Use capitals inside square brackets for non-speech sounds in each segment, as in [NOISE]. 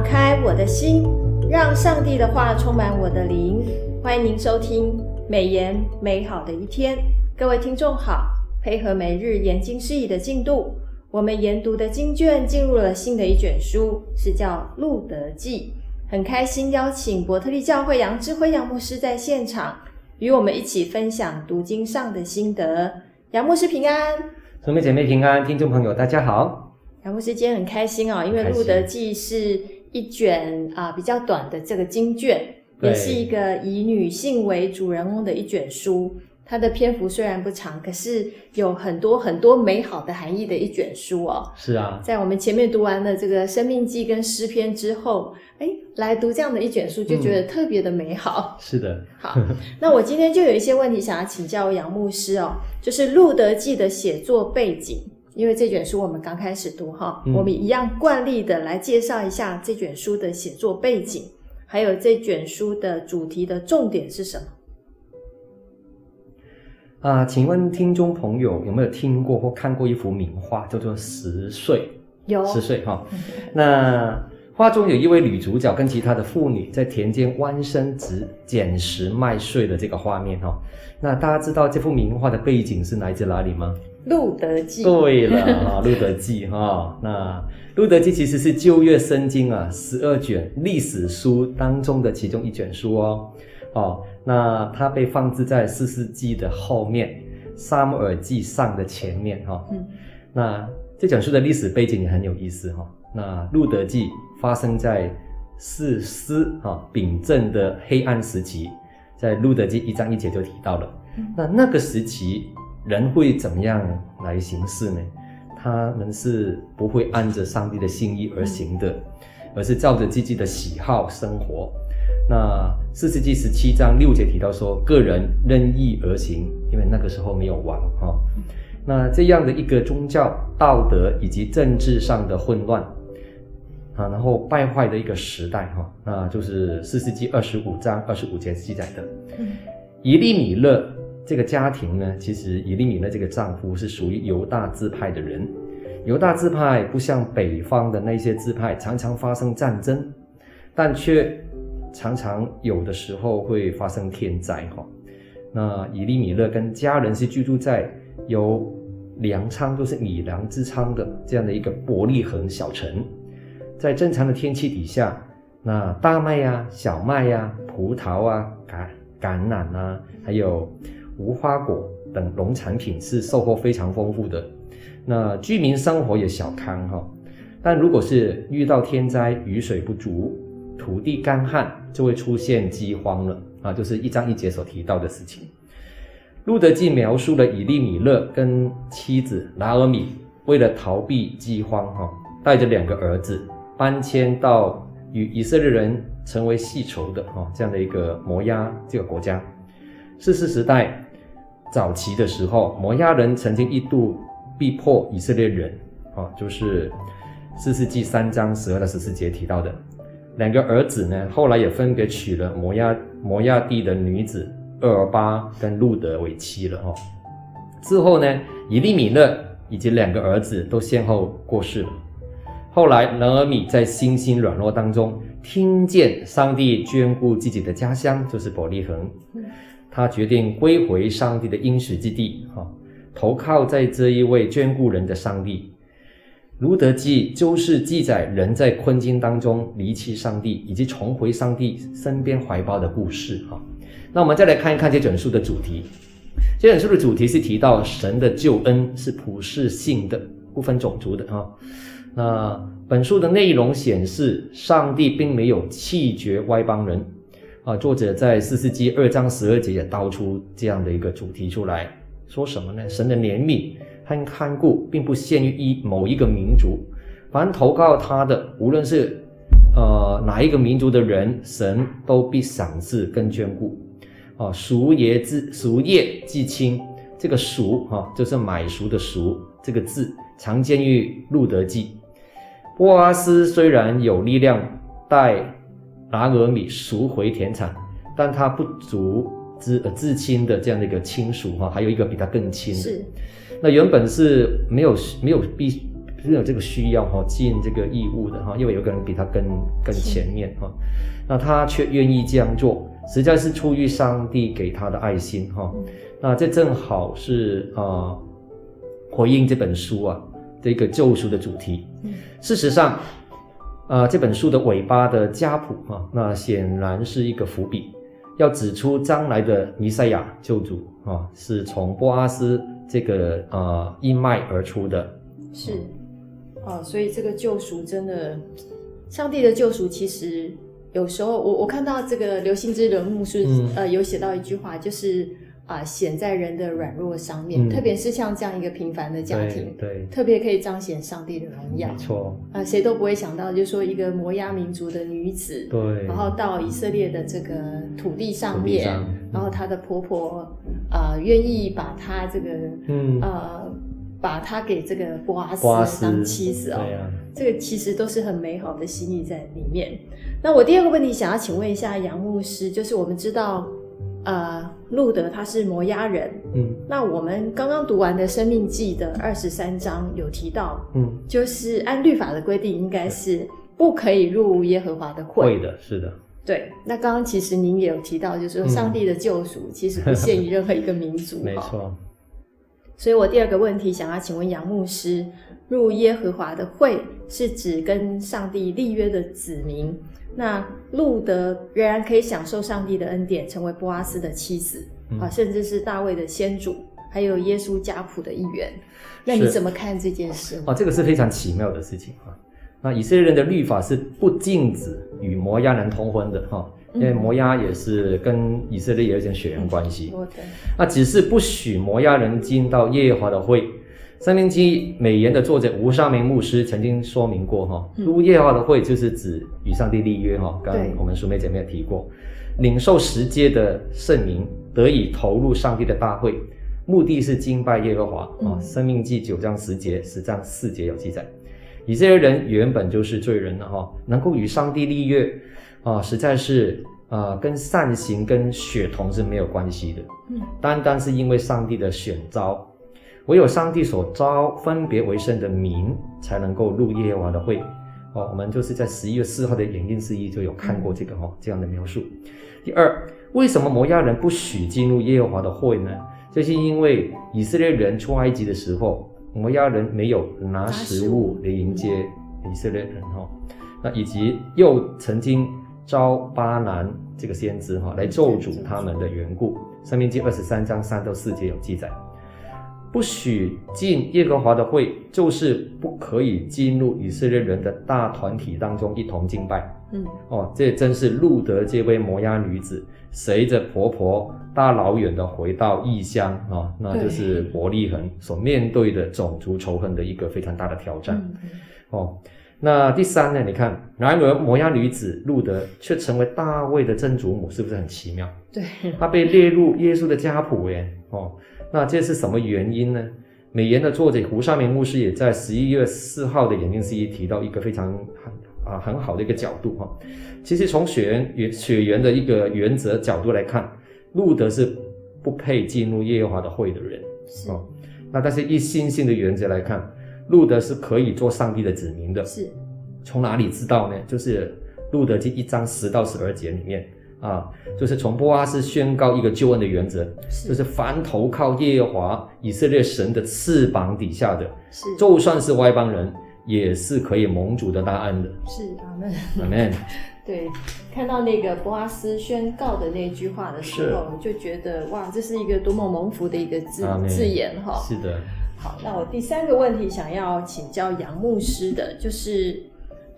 敞开我的心，让上帝的话充满我的灵。欢迎您收听美言美好的一天，各位听众好。配合每日研经释义的进度，我们研读的经卷进入了新的一卷书，是叫《路德记》。很开心邀请伯特利教会杨志辉杨牧师在现场，与我们一起分享读经上的心得。杨牧师平安，兄妹姐妹平安，听众朋友大家好。杨牧师今天很开心哦，因为《路德记》是一卷啊比较短的这个经卷，也是一个以女性为主人翁的一卷书。它的篇幅虽然不长，可是有很多很多美好的含义的一卷书哦。是啊，在我们前面读完了这个《生命记》跟诗篇之后，哎，来读这样的一卷书，就觉得特别的美好。嗯、是的，好，那我今天就有一些问题想要请教杨牧师哦，就是《路德记》的写作背景。因为这卷书我们刚开始读哈，嗯、我们一样惯例的来介绍一下这卷书的写作背景，还有这卷书的主题的重点是什么？啊，请问听众朋友有没有听过或看过一幅名画，叫做《十岁》？有，十岁哈。那画中有一位女主角跟其他的妇女在田间弯身执捡拾麦穗的这个画面哈。那大家知道这幅名画的背景是来自哪里吗？路德记，对了啊，路德记哈，那路德记其实是旧约圣经啊十二卷历史书当中的其中一卷书哦，哦，那它被放置在四世纪的后面，撒母耳记上的前面哈，嗯，那这卷书的历史背景也很有意思哈，那路德记发生在四师哈秉政的黑暗时期，在路德记一章一节就提到了，那那个时期。人会怎么样来行事呢？他们是不会按着上帝的心意而行的，而是照着自己的喜好生活。那四世纪十七章六节提到说，个人任意而行，因为那个时候没有王哈。那这样的一个宗教、道德以及政治上的混乱啊，然后败坏的一个时代哈，那就是四世纪二十五章二十五节记载的，以利米勒。这个家庭呢，其实以利米勒这个丈夫是属于犹大支派的人。犹大支派不像北方的那些支派，常常发生战争，但却常常有的时候会发生天灾哈。那以利米勒跟家人是居住在有粮仓，都是米粮之仓的这样的一个伯利恒小城。在正常的天气底下，那大麦呀、小麦呀、葡萄啊、橄橄榄啊，还有。无花果等农产品是收获非常丰富的，那居民生活也小康哈。但如果是遇到天灾，雨水不足，土地干旱，就会出现饥荒了啊，就是一章一节所提到的事情。路得记描述了以利米勒跟妻子拿俄米为了逃避饥荒哈，带着两个儿子搬迁到与以色列人成为世仇的哈这样的一个摩押这个国家。四世时代。早期的时候，摩押人曾经一度逼迫以色列人，啊，就是四世纪三章十二到十四节提到的两个儿子呢，后来也分别娶了摩押摩押地的女子厄尔巴跟路德为妻了，哈。之后呢，以利米勒以及两个儿子都先后过世了。后来，拿俄米在信心软弱当中，听见上帝眷顾自己的家乡，就是伯利恒。他决定归回上帝的应许之地，哈，投靠在这一位眷顾人的上帝。路德记就是记载人在困境当中离弃上帝，以及重回上帝身边怀抱的故事，哈。那我们再来看一看这整书的主题。这本书的主题是提到神的救恩是普世性的，不分种族的，啊。那本书的内容显示，上帝并没有弃绝外邦人。啊，作者在士师记二章十二节也道出这样的一个主题出来，说什么呢？神的怜悯和看顾并不限于一某一个民族，凡投靠他的，无论是呃哪一个民族的人，神都必赏赐跟眷顾。啊，赎也自赎业既清，这个赎哈、啊，就是买赎的赎这个字，常见于路德记。波阿斯虽然有力量带。拿俄米赎回田产，但他不足至呃至亲的这样的一个亲属哈，还有一个比他更亲的。是，那原本是没有没有必没有这个需要哈，尽这个义务的哈，因为有个人比他更更前面哈，那他却愿意这样做，实在是出于上帝给他的爱心哈。那这正好是啊，回应这本书啊这个救赎的主题。事实上，啊这本书的尾巴的家谱哈，那显然是一个伏笔，要指出将来的弥赛亚救主啊，是从波阿斯这个啊一脉而出的。是，啊，所以这个救赎真的，上帝的救赎其实有时候，我我看到这个刘兴之人牧师，嗯、呃，有写到一句话，就是啊，显、呃、在人的软弱上面，嗯、特别是像这样一个平凡的家庭，对，对特别可以彰显上帝的荣耀。没错，啊、呃，谁都不会想到，就是说一个摩押民族的女子，对，然后到以色列的这个土地上面，嗯、然后她的婆婆啊，愿、呃、意把她这个，嗯，呃。把她给这个波阿斯当妻子啊，这个其实都是很美好的心意在里面。那我第二个问题想要请问一下杨牧师，就是我们知道，呃，路德他是摩押人，嗯，那我们刚刚读完的《生命记》的二十三章有提到，嗯，就是按律法的规定，应该是不可以入耶和华的会。会的，是的。对，那刚刚其实您也有提到，就是说上帝的救赎 [LAUGHS] 其实不限于任何一个民族，没错。所以我第二个问题想要请问杨牧师，入耶和华的会是指跟上帝立约的子民。那路德仍然可以享受上帝的恩典，成为波阿斯的妻子，嗯、啊，甚至是大卫的先祖，还有耶稣家谱的一员。那你怎么看这件事？哦、啊，这个是非常奇妙的事情啊。那以色列人的律法是不禁止与摩押人通婚的哈。啊因为摩押也是跟以色列有一点血缘关系，嗯、那只是不许摩押人进到耶和华的会。申命记美言的作者吴尚明牧师曾经说明过哈，入耶和华的会就是指与上帝立约哈。刚刚我们淑美姐妹也提过，领受十诫的圣名得以投入上帝的大会，目的是敬拜耶和华啊。生命记九章十节、十章四节有记载，以色列人原本就是罪人了哈，能够与上帝立约。啊，实在是啊，跟善行跟血统是没有关系的，嗯，单单是因为上帝的选召，唯有上帝所招分别为圣的民才能够入耶和华的会。哦，我们就是在十一月四号的研经之一就有看过这个哈、哦、这样的描述。第二，为什么摩亚人不许进入耶和华的会呢？就是因为以色列人出埃及的时候，摩押人没有拿食物来迎接以色列人哈、哦，那以及又曾经。招巴兰这个先知哈来咒诅他们的缘故，《上面记》二十三章三到四节有记载，不许进耶和华的会，就是不可以进入以色列人的大团体当中一同敬拜。嗯，哦，这真是路德这位摩押女子随着婆婆大老远的回到异乡啊、哦，那就是伯利恒所面对的种族仇恨的一个非常大的挑战。嗯、哦。那第三呢？你看，然而摩押女子路德却成为大卫的曾祖母，是不是很奇妙？对，她被列入耶稣的家谱耶。哦，那这是什么原因呢？美言的作者胡尚明牧师也在十一月四号的研经释义提到一个非常很啊很好的一个角度哈。其实从血缘原血缘的一个原则角度来看，路德是不配进入耶和华的会的人。是哦，那但是一心性的原则来看。路德是可以做上帝的子民的，是从哪里知道呢？就是路德记一章十到十二节里面啊，就是从波阿斯宣告一个救恩的原则，是就是凡投靠耶和华以色列神的翅膀底下的，是就算是外邦人，也是可以蒙主的大恩的。是阿门，阿门。[LAUGHS] 对，看到那个波阿斯宣告的那句话的时候，是就觉得哇，这是一个多么蒙福的一个字字眼哈。是的。好，那我第三个问题想要请教杨牧师的，就是，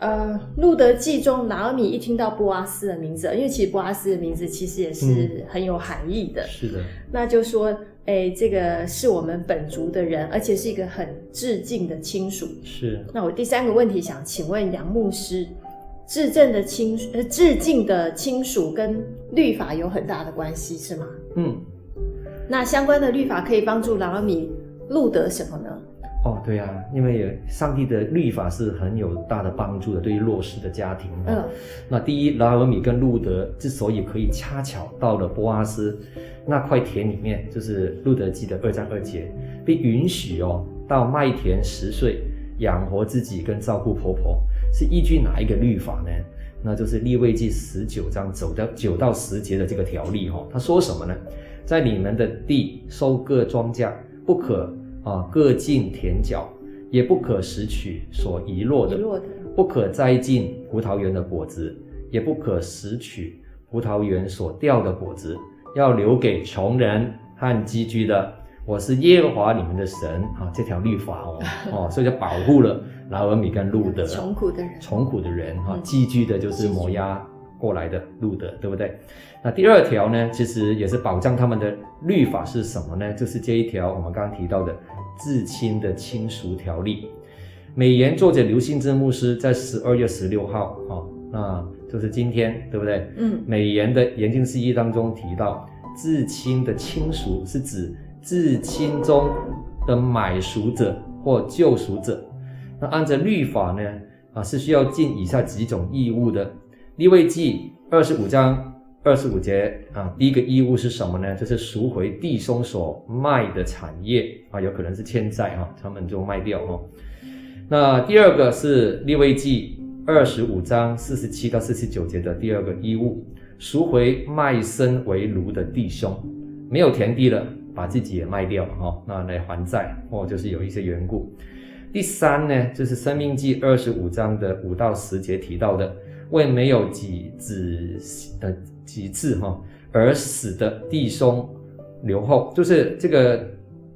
呃，路德记中，拿尔米一听到波阿斯的名字，因为其实波阿斯的名字其实也是很有含义的。嗯、是的。那就说，哎，这个是我们本族的人，而且是一个很致敬的亲属。是。那我第三个问题想请问杨牧师，致敬的亲呃致敬的亲属跟律法有很大的关系，是吗？嗯。那相关的律法可以帮助拿尔米。路德什么呢？哦，对啊，因为上帝的律法是很有大的帮助的，对于弱势的家庭。嗯，那第一，拉俄米跟路德之所以可以恰巧到了波阿斯那块田里面，就是路德记的二章二节，被允许哦到麦田拾穗，养活自己跟照顾婆婆，是依据哪一个律法呢？那就是利未记十九章走到九到十节的这个条例哈。他说什么呢？在你们的地收割庄稼，不可啊各尽田角，也不可拾取所遗落的，不可摘尽葡萄园的果子，也不可拾取葡萄园所掉的果子，要留给穷人和寄居的。我是耶和华你们的神啊，这条律法哦哦，所以就保护了拿俄米跟路得 [LAUGHS] 穷苦的人，穷苦的人哈，寄居的就是摩押过来的路的，对不对？那第二条呢，其实也是保障他们的律法是什么呢？就是这一条我们刚刚提到的至亲的亲属条例。美言作者刘信之牧师在十二月十六号啊，那就是今天，对不对？嗯，美言的研经释义当中提到，至亲的亲属是指。至亲中的买赎者或救赎者，那按照律法呢，啊是需要尽以下几种义务的。利未记二十五章二十五节啊，第一个义务是什么呢？就是赎回弟兄所卖的产业啊，有可能是欠债哈，他们就卖掉哈。那第二个是利未记二十五章四十七到四十九节的第二个义务，赎回卖身为奴的弟兄，没有田地了。把自己也卖掉哈，那来还债或就是有一些缘故。第三呢，就是《生命记》二十五章的五到十节提到的，为没有几子呃几次哈而死的弟兄留后，就是这个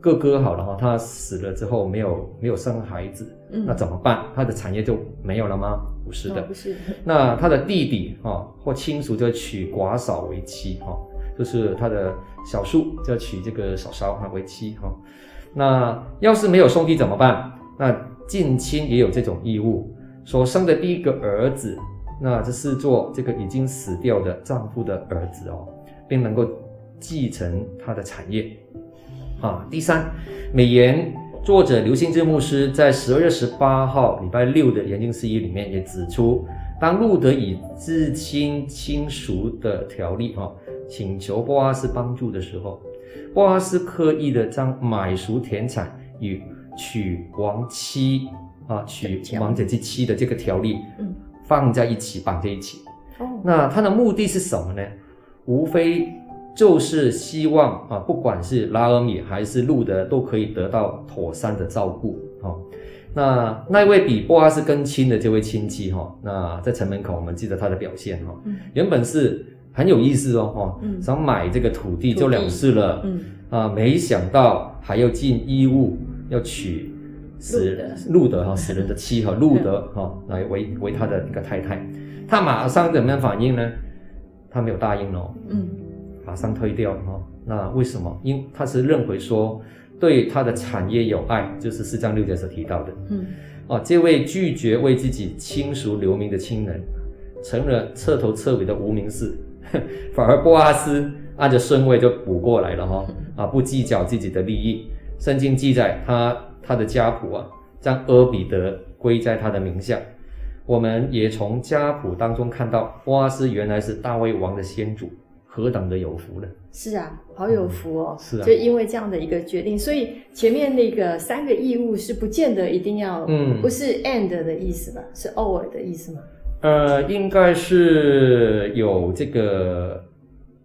哥哥好了哈，他死了之后没有没有生孩子，嗯，那怎么办？他的产业就没有了吗？不是的，哦、不是。那他的弟弟哈或亲属就娶寡嫂为妻哈。就是他的小叔就要娶这个嫂嫂哈为妻哈，那要是没有兄弟怎么办？那近亲也有这种义务，所生的第一个儿子，那这是做这个已经死掉的丈夫的儿子哦，并能够继承他的产业啊。第三，美言作者刘信之牧师在十二月十八号礼拜六的研经释义里面也指出，当路德以至亲亲属的条例哈。请求波阿斯帮助的时候，波阿斯刻意的将买赎田产与娶亡妻啊，娶亡者之妻的这个条例，嗯，放在一起绑在一起。哦，那他的目的是什么呢？无非就是希望啊，不管是拉尔米还是路德，都可以得到妥善的照顾。哦，那那一位比波阿斯更亲的这位亲戚哈，那在城门口，我们记得他的表现哈，原本是。很有意思哦，哈、嗯，想买这个土地就了事了，嗯，啊，没想到还要尽义务要娶死路德哈死人的妻哈路德哈来为为他的一个太太，他马上怎么样反应呢？他没有答应哦，嗯，马上推掉哈。那为什么？因他是认为说对他的产业有爱，就是四章六节所提到的，嗯，哦，这位拒绝为自己亲属留名的亲人，成了彻头彻尾的无名氏。[LAUGHS] 反而波阿斯按着顺位就补过来了哈啊，不计较自己的利益。圣经记载他他的家谱啊，将阿比德归在他的名下。我们也从家谱当中看到，波阿斯原来是大卫王的先祖，何等的有福呢？是啊，好有福哦。嗯、是啊，就因为这样的一个决定，所以前面那个三个义务是不见得一定要，嗯，不是 and 的意思吧？是 or 的意思吗？呃，应该是有这个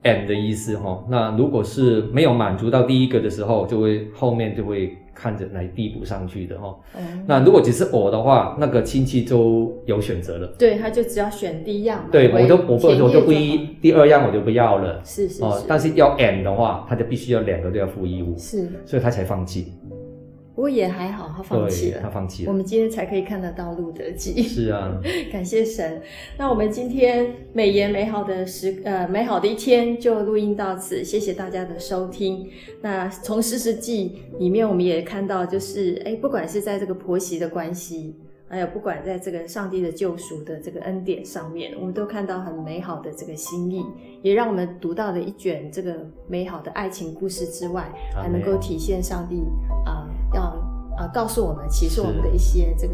and 的意思哈。那如果是没有满足到第一个的时候，就会后面就会看着来递补上去的哈。嗯。那如果只是我的话，那个亲戚就有选择了。对，他就只要选第一样。对，我就我不我就不一第二样我就不要了。是是是。哦，但是要 and 的话，他就必须要两个都要负义务。是。所以他才放弃。不过也还好，他放弃了。他放弃了。我们今天才可以看得到路德记。是啊，[LAUGHS] 感谢神。那我们今天美言美好的时呃美好的一天就录音到此，谢谢大家的收听。那从士师记里面，我们也看到，就是哎，不管是在这个婆媳的关系，还有不管在这个上帝的救赎的这个恩典上面，我们都看到很美好的这个心意，也让我们读到了一卷这个美好的爱情故事之外，还能够体现上帝啊。告诉我们，其实我们的一些这个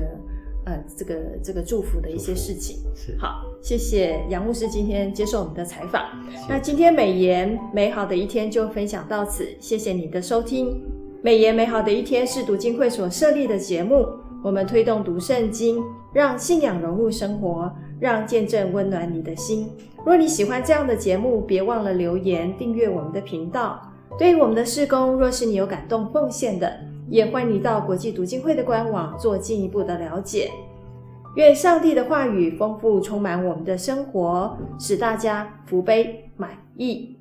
呃，这个这个祝福的一些事情。是好，谢谢杨牧师今天接受我们的采访。那今天美言美好的一天就分享到此，谢谢你的收听。美言美好的一天是读经会所设立的节目，我们推动读圣经，让信仰融入生活，让见证温暖你的心。若你喜欢这样的节目，别忘了留言订阅我们的频道。对于我们的事工，若是你有感动奉献的，也欢迎你到国际读经会的官网做进一步的了解。愿上帝的话语丰富充满我们的生活，使大家福杯满溢。